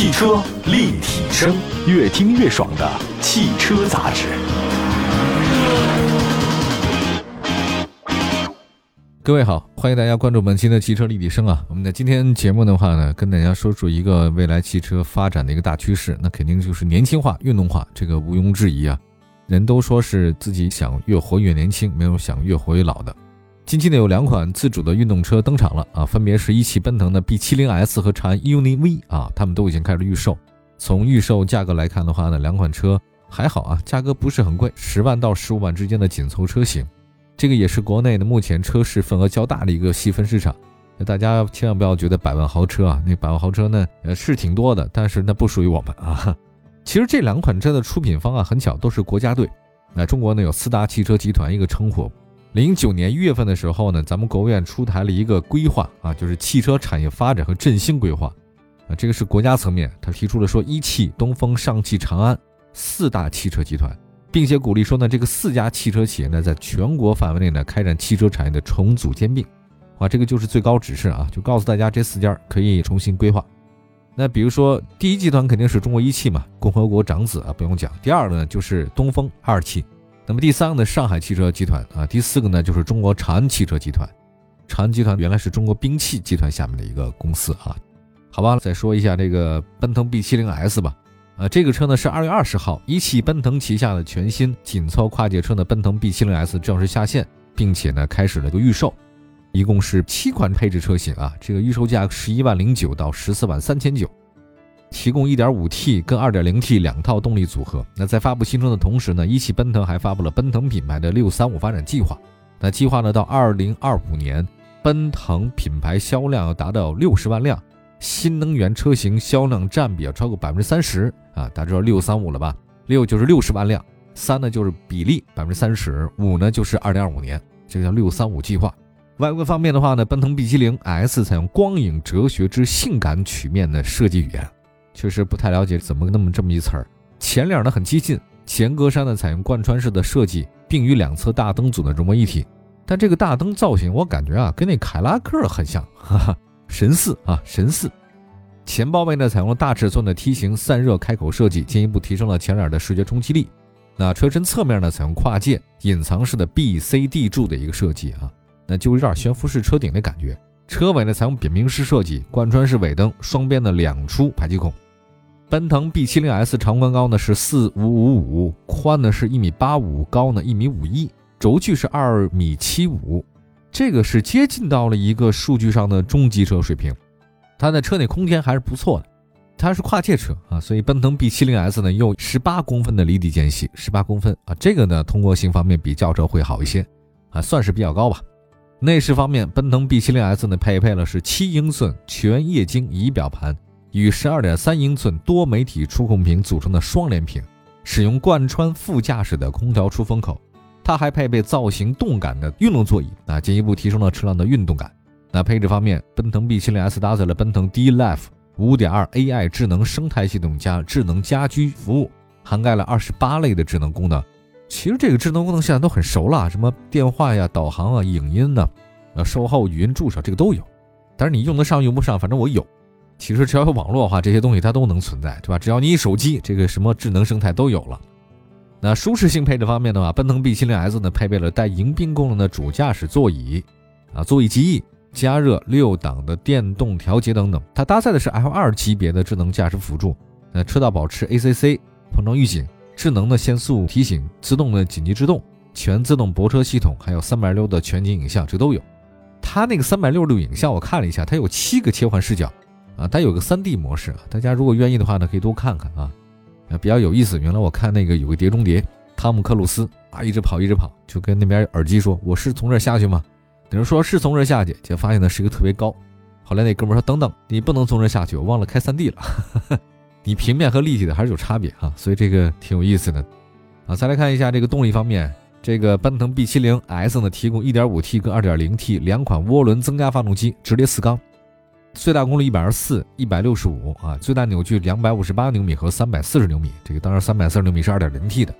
汽车立体声，越听越爽的汽车杂志。各位好，欢迎大家关注本期的汽车立体声啊。我们的今天节目的话呢，跟大家说出一个未来汽车发展的一个大趋势，那肯定就是年轻化、运动化，这个毋庸置疑啊。人都说是自己想越活越年轻，没有想越活越老的。近期呢，有两款自主的运动车登场了啊，分别是一汽奔腾的 B70S 和长安 UNI-V 啊，他们都已经开始预售。从预售价格来看的话呢，两款车还好啊，价格不是很贵，十万到十五万之间的紧凑车型。这个也是国内的目前车市份额较大的一个细分市场。那大家千万不要觉得百万豪车啊，那百万豪车呢，呃是挺多的，但是那不属于我们啊。其实这两款车的出品方啊，很巧都是国家队。那中国呢有四大汽车集团一个称呼。零九年一月份的时候呢，咱们国务院出台了一个规划啊，就是汽车产业发展和振兴规划啊，这个是国家层面，他提出了说一汽、东风、上汽、长安四大汽车集团，并且鼓励说呢，这个四家汽车企业呢，在全国范围内呢开展汽车产业的重组兼并，啊，这个就是最高指示啊，就告诉大家这四家可以重新规划。那比如说第一集团肯定是中国一汽嘛，共和国长子啊，不用讲。第二个呢就是东风二汽。那么第三个呢，上海汽车集团啊，第四个呢就是中国长安汽车集团。长安集团原来是中国兵器集团下面的一个公司啊。好吧，再说一下这个奔腾 B70S 吧。啊，这个车呢是二月二十号，一汽奔腾旗下的全新紧凑跨界车的奔腾 B70S 正式下线，并且呢开始了个预售，一共是七款配置车型啊。这个预售价十一万零九到十四万三千九。提供 1.5T 跟 2.0T 两套动力组合。那在发布新车的同时呢，一汽奔腾还发布了奔腾品牌的635发展计划。那计划呢，到2025年，奔腾品牌销量要达到60万辆，新能源车型销量占比要超过百分之三十啊！大家知道635了吧？六就是60万辆，三呢就是比例百分之三十，五呢就是2025年，这个叫635计划。外观方面的话呢，奔腾 B70S 采用光影哲学之性感曲面的设计语言。确实不太了解怎么那么这么一词儿。前脸呢很激进，前格栅呢采用贯穿式的设计，并与两侧大灯组呢融为一体。但这个大灯造型我感觉啊跟那凯拉克很像，哈哈，神似啊神似。前包围呢采用了大尺寸的梯形散热开口设计，进一步提升了前脸的视觉冲击力。那车身侧面呢采用跨界隐藏式的 BCD 柱的一个设计啊，那就有点悬浮式车顶的感觉。车尾呢采用扁平式设计，贯穿式尾灯，双边的两出排气孔。奔腾 B70S 长宽高呢是四五五五，宽呢是一米八五，高呢一米五一，轴距是二米七五，这个是接近到了一个数据上的中级车水平。它的车内空间还是不错的，它是跨界车啊，所以奔腾 B70S 呢有十八公分的离地间隙，十八公分啊，这个呢通过性方面比轿车会好一些，啊，算是比较高吧。内饰方面，奔腾 B70S 呢配备了是七英寸全液晶仪表盘与十二点三英寸多媒体触控屏组成的双联屏，使用贯穿副驾驶的空调出风口。它还配备造型动感的运动座椅，啊，进一步提升了车辆的运动感。那配置方面，奔腾 B70S 搭载了奔腾 D-Life 5.2 AI 智能生态系统加智能家居服务，涵盖了二十八类的智能功能。其实这个智能功能现在都很熟了，什么电话呀、导航啊、影音呢，呃，售后语音助手这个都有。但是你用得上用不上，反正我有。其实只要有网络的话，这些东西它都能存在，对吧？只要你手机这个什么智能生态都有了。那舒适性配置方面的话，奔腾 B70S 呢配备了带迎宾功能的主驾驶座椅，啊，座椅记忆、加热、六档的电动调节等等。它搭载的是 L2 级别的智能驾驶辅助，呃，车道保持 ACC、碰撞预警。智能的限速提醒、自动的紧急制动、全自动泊车系统，还有三百六的全景影像，这都有。它那个三百六十度影像，我看了一下，它有七个切换视角啊，它有个三 D 模式。大家如果愿意的话呢，可以多看看啊，啊比较有意思。原来我看那个有个碟中谍，汤姆克鲁斯啊，一直跑一直跑，就跟那边耳机说：“我是从这下去吗？”等人说是从这下去，结果发现呢是一个特别高。后来那哥们说：“等等，你不能从这下去，我忘了开三 D 了。”你平面和立体的还是有差别啊，所以这个挺有意思的啊。再来看一下这个动力方面，这个奔腾 B70S 呢提供 1.5T 跟 2.0T 两款涡轮增压发动机，直列四缸，最大功率124、165啊，最大扭矩258牛米和340牛米。这个当然340牛米是 2.0T 的。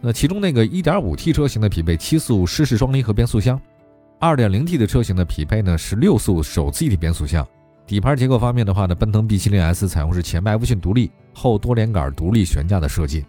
那其中那个 1.5T 车型的匹配七速湿式双离合变速箱，2.0T 的车型的匹配呢是六速手自一体变速箱。底盘结构方面的话呢，奔腾 B70S 采用是前麦弗逊独立、后多连杆独立悬架的设计。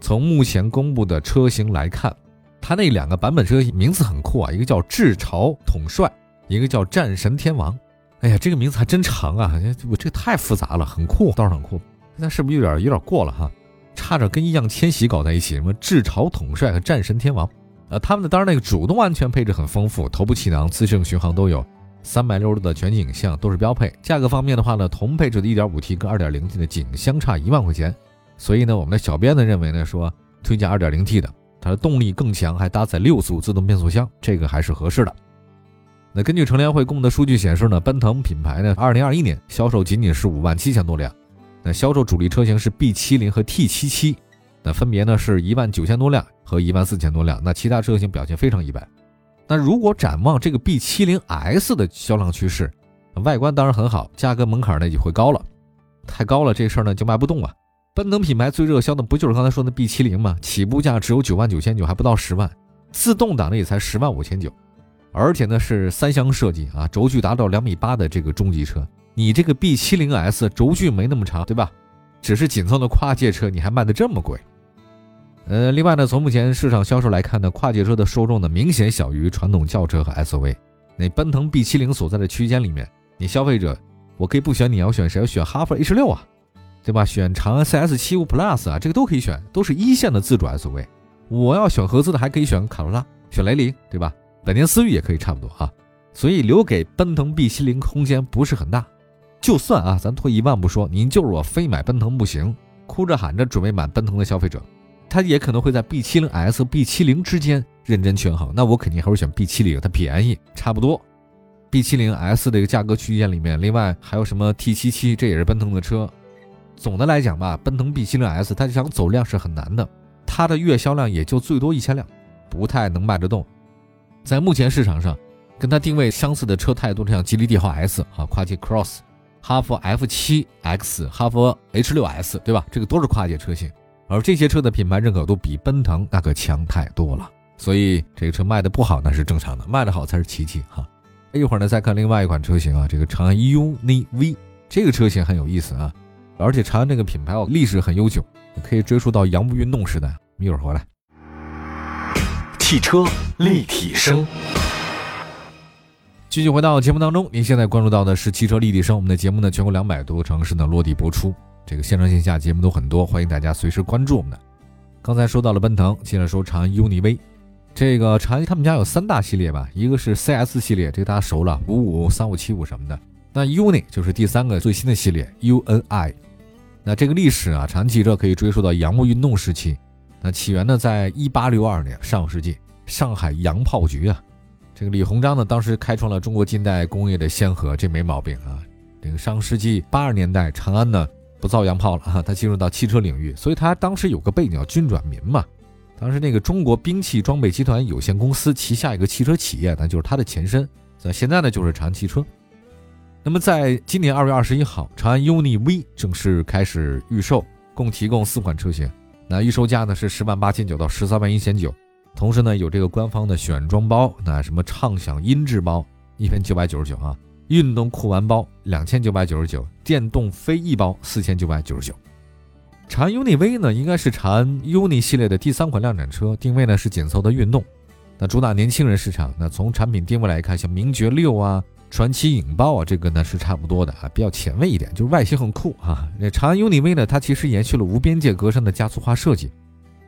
从目前公布的车型来看，它那两个版本车名字很酷啊，一个叫智潮统帅，一个叫战神天王。哎呀，这个名字还真长啊！我这太复杂了，很酷，倒是很酷。那是不是有点有点过了哈？差点跟易烊千玺搞在一起，什么智潮统帅和战神天王。呃，他们的当然那个主动安全配置很丰富，头部气囊、自适应巡航都有。三百六十度的全景影像都是标配。价格方面的话呢，同配置的 1.5T 跟 2.0T 的仅相差一万块钱。所以呢，我们的小编呢认为呢，说推荐 2.0T 的，它的动力更强，还搭载六速自动变速箱，这个还是合适的。那根据乘联会公布的数据显示呢，奔腾品牌呢，2021年销售仅仅是五万七千多辆。那销售主力车型是 B70 和 T77，那分别呢是一万九千多辆和一万四千多辆。那其他车型表现非常一般。那如果展望这个 B70S 的销量趋势，外观当然很好，价格门槛呢也会高了，太高了这事儿呢就卖不动啊。奔腾品牌最热销的不就是刚才说的 B70 吗？起步价只有九万九千九，还不到十万，自动挡的也才十万五千九，而且呢是三厢设计啊，轴距达到两米八的这个中级车，你这个 B70S 轴距没那么长，对吧？只是紧凑的跨界车，你还卖的这么贵？呃，另外呢，从目前市场销售来看呢，跨界车的受众呢明显小于传统轿车和 SUV。那奔腾 B70 所在的区间里面，你消费者，我可以不选，你要选谁？要选哈弗 H 六啊，对吧？选长安 CS75 Plus 啊，这个都可以选，都是一线的自主 SUV。我要选合资的，还可以选卡罗拉，选雷凌，对吧？本田思域也可以差不多啊。所以留给奔腾 B70 空间不是很大。就算啊，咱退一万步说，您就是我非买奔腾不行，哭着喊着准备买奔腾的消费者。它也可能会在 B70S 和 B70 之间认真权衡，那我肯定还是选 B70，它便宜，差不多。B70S 的一个价格区间里面，另外还有什么 T77，这也是奔腾的车。总的来讲吧，奔腾 B70S 它想走量是很难的，它的月销量也就最多一千辆，不太能卖得动。在目前市场上，跟它定位相似的车太多，像吉利帝豪 S 啊、跨界 Cross、哈弗 F7X、哈弗 H6S，对吧？这个都是跨界车型。而这些车的品牌认可度比奔腾那可强太多了，所以这个车卖的不好那是正常的，卖的好才是奇迹哈。一会儿呢再看另外一款车型啊，这个长安 UNI V 这个车型很有意思啊，而且长安这个品牌哦历史很悠久，可以追溯到洋务运动时代。一会儿回来，汽车立体声，继续回到节目当中，您现在关注到的是汽车立体声，我们的节目呢全国两百多个城市呢落地播出。这个线上线下节目都很多，欢迎大家随时关注我们的。刚才说到了奔腾，接着说长安 UNI V。这个长安他们家有三大系列吧，一个是 CS 系列，这个大家熟了，五五、三五、七五什么的。那 UNI 就是第三个最新的系列 UNI。那这个历史啊，长安汽车可以追溯到洋务运动时期。那起源呢，在一八六二年，上世纪上海洋炮局啊。这个李鸿章呢，当时开创了中国近代工业的先河，这没毛病啊。这个上世纪八十年代，长安呢。不造洋炮了哈，他进入到汽车领域，所以他当时有个背景叫军转民嘛。当时那个中国兵器装备集团有限公司旗下一个汽车企业，那就是它的前身。在现在呢，就是长安汽车。那么在今年二月二十一号，长安 UNI V 正式开始预售，共提供四款车型。那预售价呢是十万八千九到十三万一千九，同时呢有这个官方的选装包，那什么畅享音质包一千九百九十九啊。运动酷玩包两千九百九十九，电动飞翼包四千九百九十九。长安 UNI V 呢，应该是长安 UNI 系列的第三款量产车，定位呢是紧凑的运动，那主打年轻人市场。那从产品定位来看，像名爵六啊、传奇影豹啊，这个呢是差不多的啊，比较前卫一点，就是外形很酷啊。那长安 UNI V 呢，它其实延续了无边界格栅的加速化设计，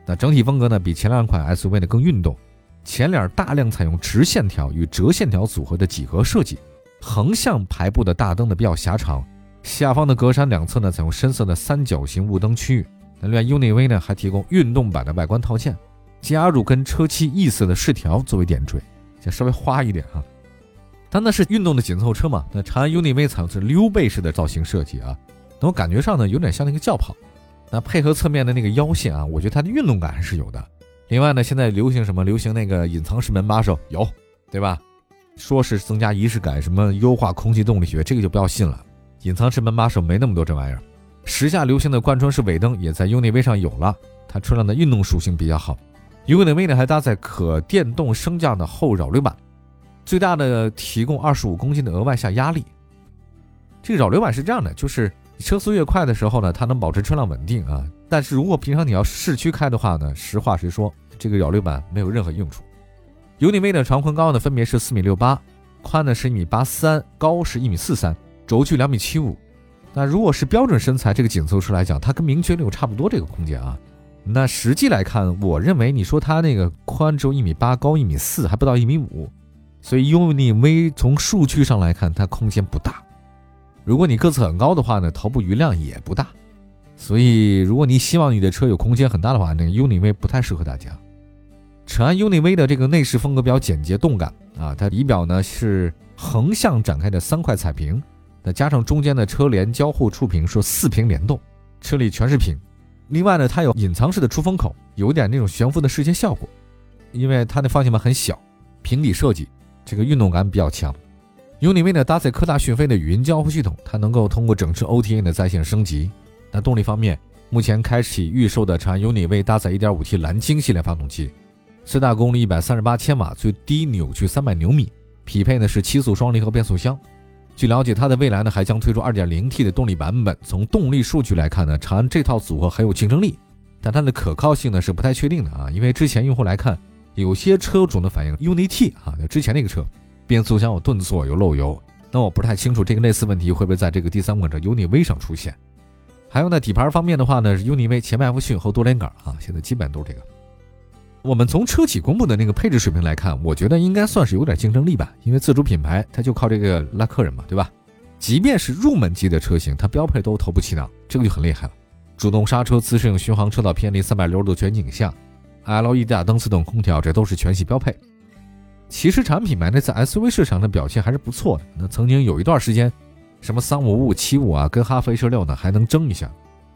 那整体风格呢比前两款 SUV 呢更运动，前脸大量采用直线条与折线条组合的几何设计。横向排布的大灯呢比较狭长，下方的格栅两侧呢采用深色的三角形雾灯区域。那另外 UNI V 呢还提供运动版的外观套件，加入跟车漆异色的饰条作为点缀，就稍微花一点哈。它那是运动的紧凑车嘛？那长安 UNI V 采用是溜背式的造型设计啊，那我感觉上呢有点像那个轿跑。那配合侧面的那个腰线啊，我觉得它的运动感还是有的。另外呢，现在流行什么？流行那个隐藏式门把手，有对吧？说是增加仪式感，什么优化空气动力学，这个就不要信了。隐藏式门把手没那么多这玩意儿。时下流行的贯穿式尾灯也在 UNI V 上有了，它车辆的运动属性比较好。UNI V 呢还搭载可电动升降的后扰流板，最大的提供二十五公斤的额外下压力。这个扰流板是这样的，就是车速越快的时候呢，它能保持车辆稳定啊。但是如果平常你要市区开的话呢，实话实说，这个扰流板没有任何用处。UNI-V 的长宽高呢分别是四米六八，宽呢是一米八三，高是一米四三，轴距两米七五。那如果是标准身材这个紧凑车来讲，它跟名爵六差不多这个空间啊。那实际来看，我认为你说它那个宽只有一米八，高一米四，还不到一米五，所以 UNI-V 从数据上来看，它空间不大。如果你个子很高的话呢，头部余量也不大。所以如果你希望你的车有空间很大的话，那 UNI-V 不太适合大家。长安 UNI-V 的这个内饰风格比较简洁动感啊，它仪表呢是横向展开的三块彩屏，再加上中间的车联交互触屏是四屏联动，车里全是屏。另外呢，它有隐藏式的出风口，有点那种悬浮的视线效果，因为它的方向盘很小，平底设计，这个运动感比较强。UNI-V 呢搭载科大讯飞的语音交互系统，它能够通过整车 OTA 的在线升级。那动力方面，目前开启预售的长安 UNI-V 搭载 1.5T 蓝鲸系列发动机，最大功率138千瓦，最低扭矩300牛米，匹配的是七速双离合变速箱。据了解，它的未来呢还将推出 2.0T 的动力版本。从动力数据来看呢，长安这套组合很有竞争力，但它的可靠性呢是不太确定的啊。因为之前用户来看，有些车主的反映 UNI-T 啊，就之前那个车变速箱有顿挫、有漏油，那我不太清楚这个类似问题会不会在这个第三款车 UNI-V 上出现。还有呢，底盘方面的话呢，是 UNI-V 前麦弗逊后多连杆啊，现在基本都是这个。我们从车企公布的那个配置水平来看，我觉得应该算是有点竞争力吧，因为自主品牌它就靠这个拉客人嘛，对吧？即便是入门级的车型，它标配都头部气囊，这个就很厉害了。主动刹车、自适应巡航车道偏离、三百六十度全景像、LED 大灯、自动空调，这都是全系标配。其实产品牌呢，在 SUV 市场的表现还是不错的。那曾经有一段时间，什么三五五、七五啊，跟哈弗 H 六呢还能争一下，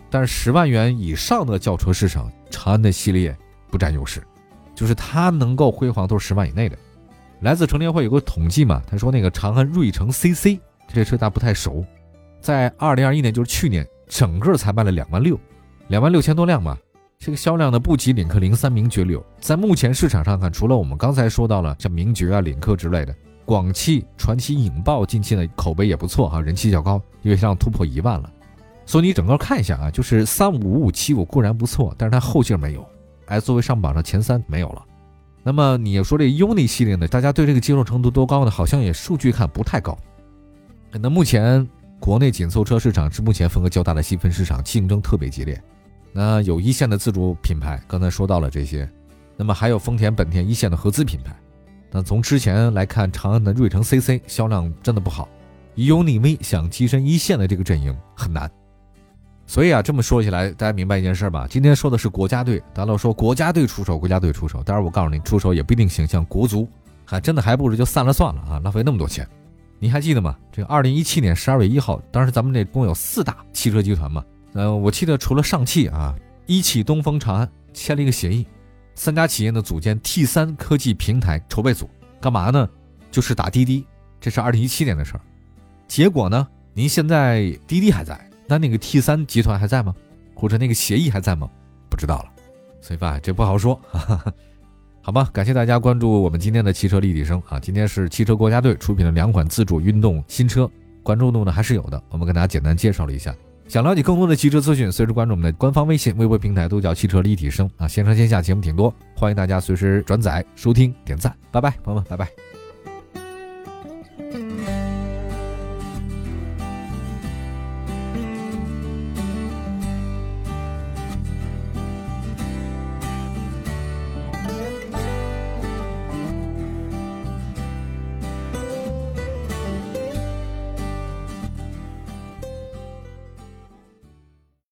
但是十万元以上的轿车市场，长安的系列不占优势。就是它能够辉煌都是十万以内的。来自成联会有个统计嘛，他说那个长安睿城 CC 这车大家不太熟，在二零二一年就是去年，整个才卖了两万六，两万六千多辆嘛，这个销量呢不及领克零三、名爵六。在目前市场上看，除了我们刚才说到了像名爵啊、领克之类的，广汽传祺影豹近期呢口碑也不错哈，人气较高，因为销量突破一万了。所以你整个看一下啊，就是三五五七五固然不错，但是它后劲没有。SUV 上榜的前三没有了，那么你说这 UNI 系列呢？大家对这个接受程度多高呢？好像也数据看不太高。那目前国内紧凑车市场是目前份额较大的细分市场，竞争特别激烈。那有一线的自主品牌，刚才说到了这些，那么还有丰田、本田一线的合资品牌。那从之前来看，长安的睿城 CC 销量真的不好，UNI-V 想跻身一线的这个阵营很难。所以啊，这么说起来，大家明白一件事吧？今天说的是国家队，大家都说国家队出手，国家队出手。但是，我告诉你，出手也不一定行，像国足，还真的还不如就散了算了啊，浪费那么多钱。您还记得吗？这个二零一七年十二月一号，当时咱们这共有四大汽车集团嘛，呃，我记得除了上汽啊，一汽、东风、长安签了一个协议，三家企业呢组建 T 三科技平台筹备组，干嘛呢？就是打滴滴。这是二零一七年的事儿。结果呢，您现在滴滴还在。那那个 T 三集团还在吗？或者那个协议还在吗？不知道了，所以吧，这不好说。好吧，感谢大家关注我们今天的汽车立体声啊！今天是汽车国家队出品的两款自主运动新车，关注度呢还是有的。我们跟大家简单介绍了一下，想了解更多的汽车资讯，随时关注我们的官方微信、微博平台，都叫汽车立体声啊！线上线下节目挺多，欢迎大家随时转载收听、点赞。拜拜，朋友们，拜拜。